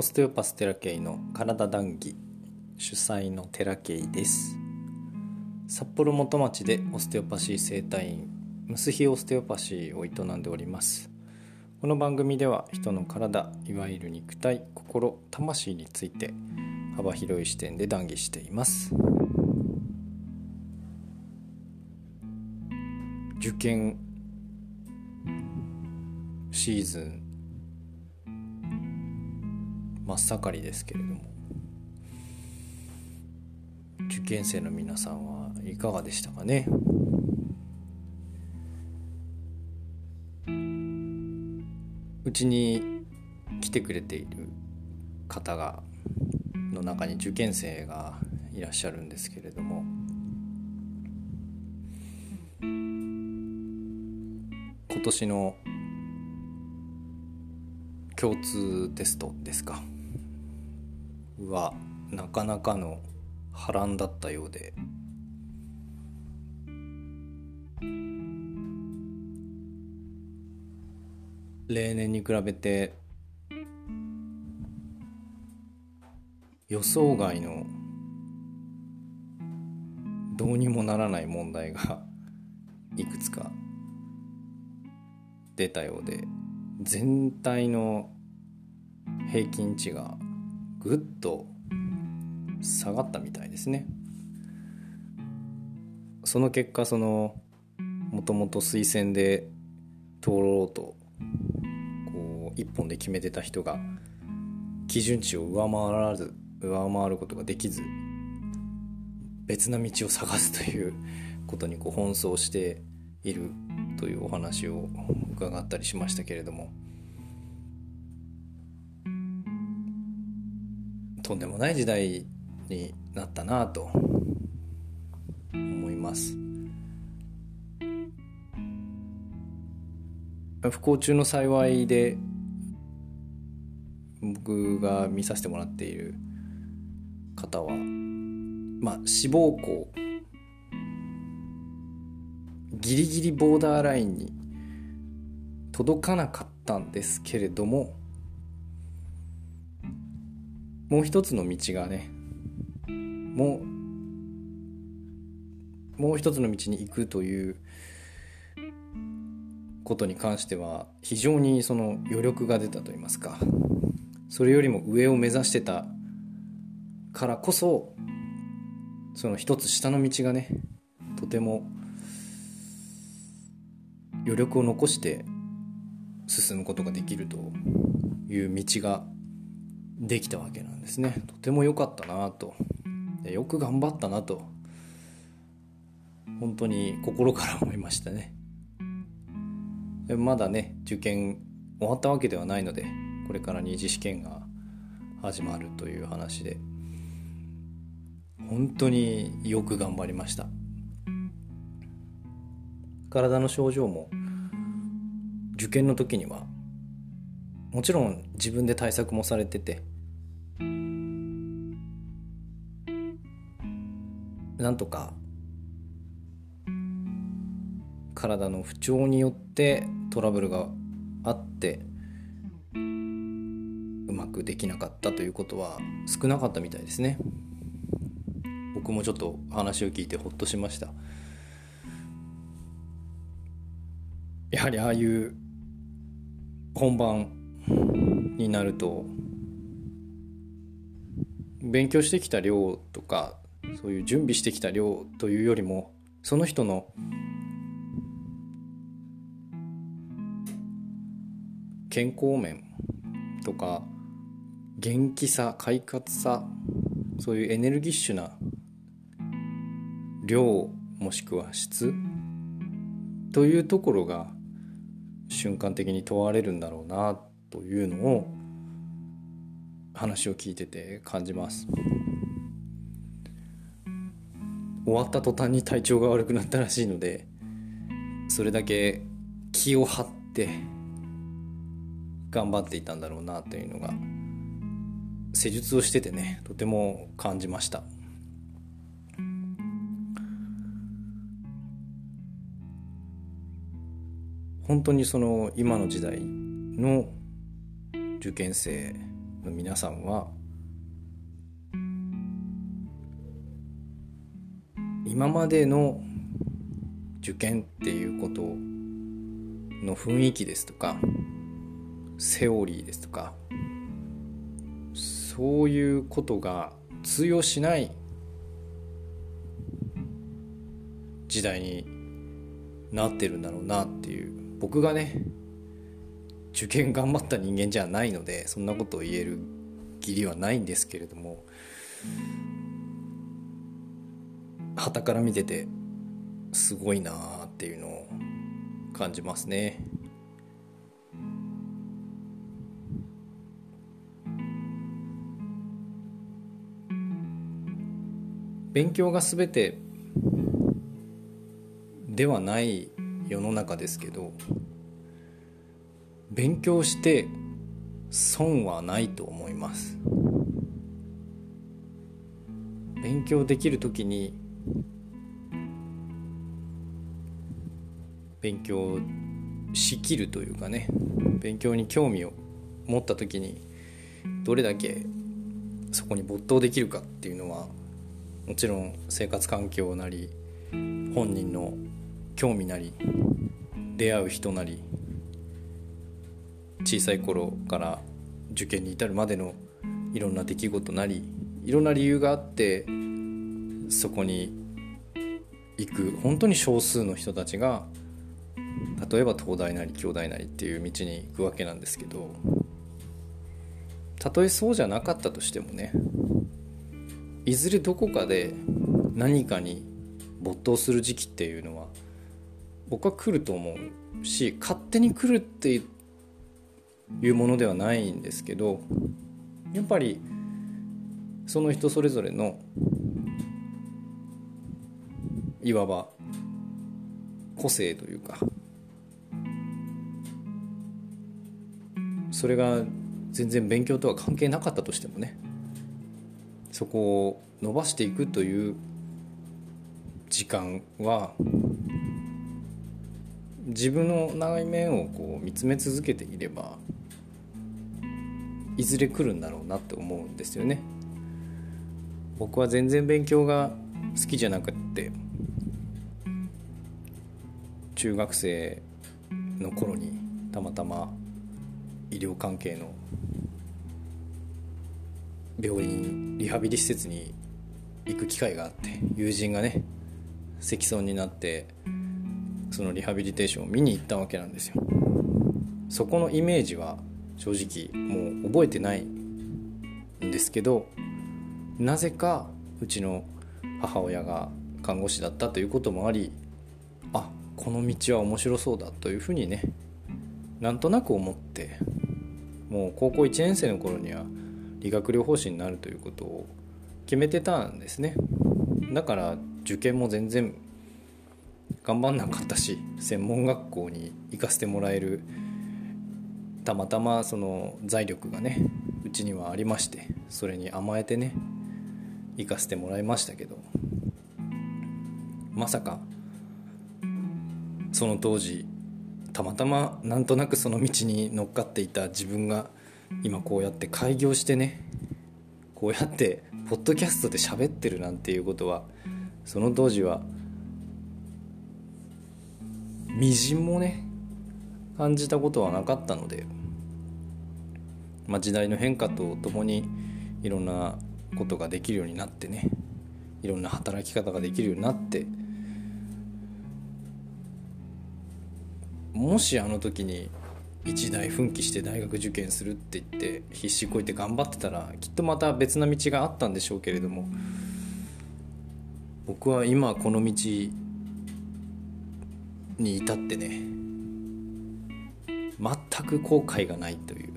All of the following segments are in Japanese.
オステオパステラケイの体談義主催のテラケイです。札幌元町でオステオパシー整体院ムスヒオステオパシーを営んでおります。この番組では人の体いわゆる肉体心魂について幅広い視点で談義しています。受験シーズン真っ盛りですけれども。受験生の皆さんはいかがでしたかね？うちに来てくれている方がの中に受験生がいらっしゃるんですけれども。今年の共通テストですか？はなかなかの波乱だったようで。例年に比べて予想外のどうにもならない問題が いくつか出たようで全体の平均値がぐっと下がったみたいですね。その結果そのもともと推薦で通ろうとこう一本で決めてた人が基準値を上回らず上回ることができず別な道を探すという ことにこう奔走しているというお話を伺ったりしましたけれども。とんでもない時代になったなと思います。不幸中の幸いで僕が見させてもらっている方はまあ志望校。ギリギリボーダーラインに届かなかったんですけれどももう一つの道がねもうもう一つの道に行くということに関しては非常にその余力が出たと言いますかそれよりも上を目指してたからこそその一つ下の道がねとても余力を残して進むことができるという道ができたわけなんですね。とても良かったなと。よく頑張ったなと。本当に心から思いましたね。まだね受験終わったわけではないのでこれから二次試験が始まるという話で本当によく頑張りました。体の症状も受験の時にはもちろん自分で対策もされてて。なんとか体の不調によってトラブルがあってうまくできなかったということは少なかったみたいですね。僕もちょっと話を聞いてほっとしました。やはりああいう本番になると勉強してきた量とかそういう準備してきた量というよりもその人の健康面とか元気さ快活さそういうエネルギッシュな量もしくは質というところが瞬間的に問われるんだろうなというのを話を聞いてて感じます。終わった途端に体調が悪くなったらしいのでそれだけ気を張って頑張っていたんだろうなというのが施術をしててねとても感じました。本当にその今の時代の受験生の皆さんは今までの受験っていうことの雰囲気ですとかセオリーですとかそういうことが通用しない時代になってるんだろうなっていう僕がね受験頑張った人間じゃないのでそんなことを言える義理はないんですけれども旗から見ててすごいなーっていうのを感じますね。勉強が全てではない世の中ですけど勉強して損はないと思います。勉強できる時に勉強しきるというかね勉強に興味を持った時にどれだけそこに没頭できるかっていうのはもちろん生活環境なり本人の興味なり出会う人なり小さい頃から受験に至るまでのいろんな出来事なりいろんな理由があってそこに行く本当に少数の人たちが例えば東大なり京大なりっていう道に行くわけなんですけどたとえそうじゃなかったとしてもねいずれどこかで何かに没頭する時期っていうのは僕は来ると思うし勝手に来るっていうものではないんですけどやっぱりその人それぞれのいわば個性というかそれが全然勉強とは関係なかったとしてもねそこを伸ばしていくという時間は自分の内面をこう見つめ続けていればいずれ来るんだろうなって思うんですよね。僕は全然勉強が好きじゃなくって中学生の頃にたまたま医療関係の病院リハビリ施設に行く機会があって友人がね積損になってそのリハビリテーションを見に行ったわけなんですよそこのイメージは正直もう覚えてないんですけどなぜかうちの母親が看護師だったということもありあこの道は面白そうだというふうにねなんとなく思ってもう高校1年生の頃には理学療法士になるということを決めてたんですね。だから受験も全然頑張んなかったし専門学校に行かせてもらえるたまたまその財力がねうちにはありましてそれに甘えてね行かせてもらいましたけどまさかその当時たまたまなんとなくその道に乗っかっていた自分が今こうやって開業してねこうやってポッドキャストで喋ってるなんていうことはその当時はみじんもね感じたことはなかったので、まあ、時代の変化とともにいろんなことができるようになってねいろんな働き方ができるようになってもしあの時に一大奮起して大学受験するって言って必死こいて頑張ってたらきっとまた別な道があったんでしょうけれども僕は今この道に至ってね全く後悔がないという。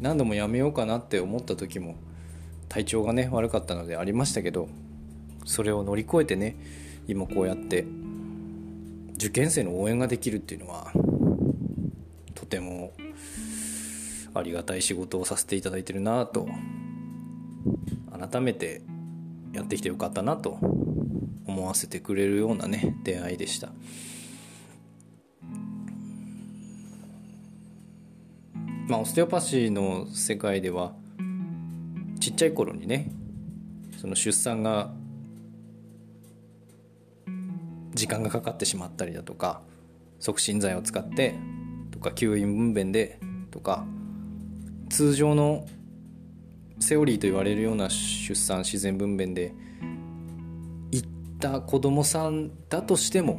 何度もやめようかなって思った時も体調がね悪かったのでありましたけどそれを乗り越えてね今こうやって受験生の応援ができるっていうのはとてもありがたい仕事をさせていただいてるなと改めてやってきてよかったなと思わせてくれるようなね出会いでした。まあオステオパシーの世界ではちっちゃい頃にねその出産が時間がかかってしまったりだとか促進剤を使ってとか吸引分娩でとか通常のセオリーと言われるような出産自然分娩で行った子供さんだとしても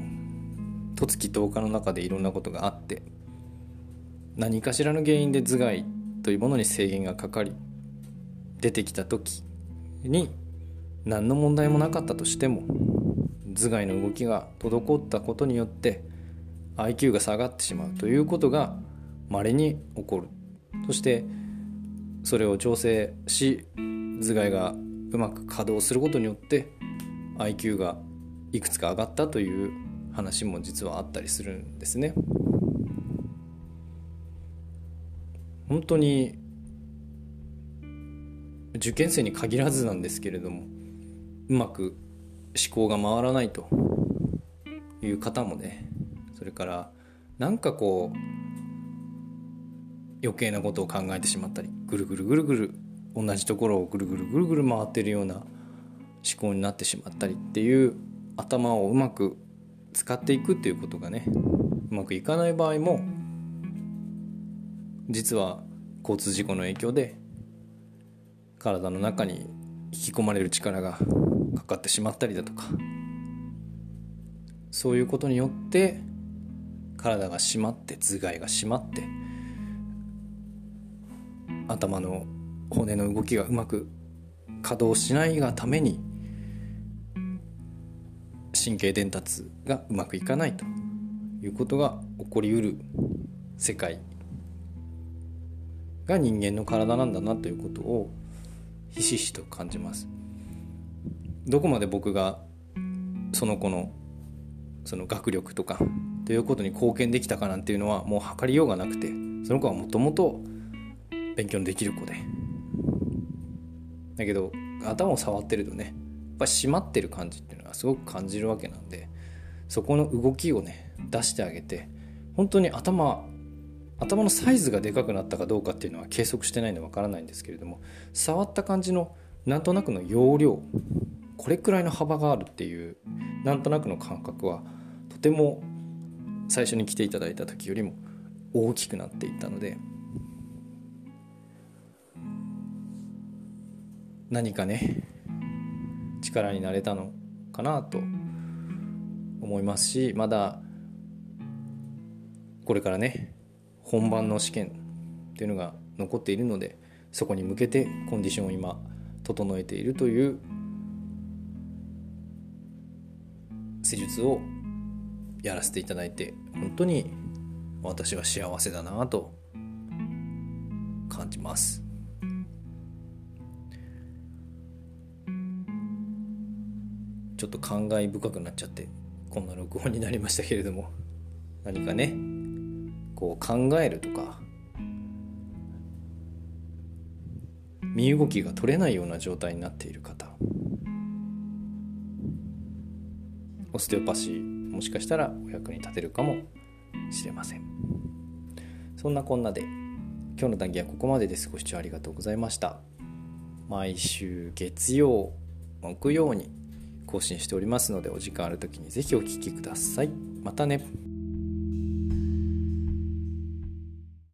十月10日の中でいろんなことがあって何かしらの原因で頭蓋というものに制限がかかり出てきた時に何の問題もなかったとしても頭蓋の動きが滞ったことによって IQ が下がってしまうということが稀に起こるそしてそれを調整し頭蓋がうまく稼働することによって IQ がいくつか上がったという話も実はあったりするんですね。本当に受験生に限らずなんですけれどもうまく思考が回らないという方もねそれからなんかこう余計なことを考えてしまったりぐるぐるぐるぐる同じところをぐるぐるぐるぐる回ってるような思考になってしまったりっていう頭をうまく使っていくっていうことがねうまくいかない場合も実は交通事故の影響で体の中に引き込まれる力がかかってしまったりだとかそういうことによって体が締まって頭蓋が締まって頭の骨の動きがうまく稼働しないがために神経伝達がうまくいかないということが起こりうる世界が人間の体なんだなということをひしひしと感じます。どこまで僕がその子のその学力とかということに貢献できたかなんていうのはもう測りようがなくてその子はもともと勉強のできる子で。だけど頭を触ってるとねやっぱ締まってる感じっていうのはすごく感じるわけなんでそこの動きをね出してあげて本当に頭頭のサイズがでかくなったかどうかっていうのは計測してないんでわからないんですけれども触った感じのなんとなくの容量これくらいの幅があるっていうなんとなくの感覚はとても最初に来ていただいた時よりも大きくなっていったので何かね力になれたのかなと思いますしまだこれからね本番の試験っていうのが残っているのでそこに向けてコンディションを今整えているという施術をやらせていただいて本当に私は幸せだなと感じます。ちょっと感慨深くなっちゃってこんな録音になりましたけれども何かねこう考えるとか身動きが取れないような状態になっている方オステオパシーもしかしたらお役に立てるかもしれません。そんなこんなで今日の談義はここまでです。ご視聴ありがとうございました。毎週月曜木曜に更新しておりますのでお時間ある時に是非お聴きください。またね。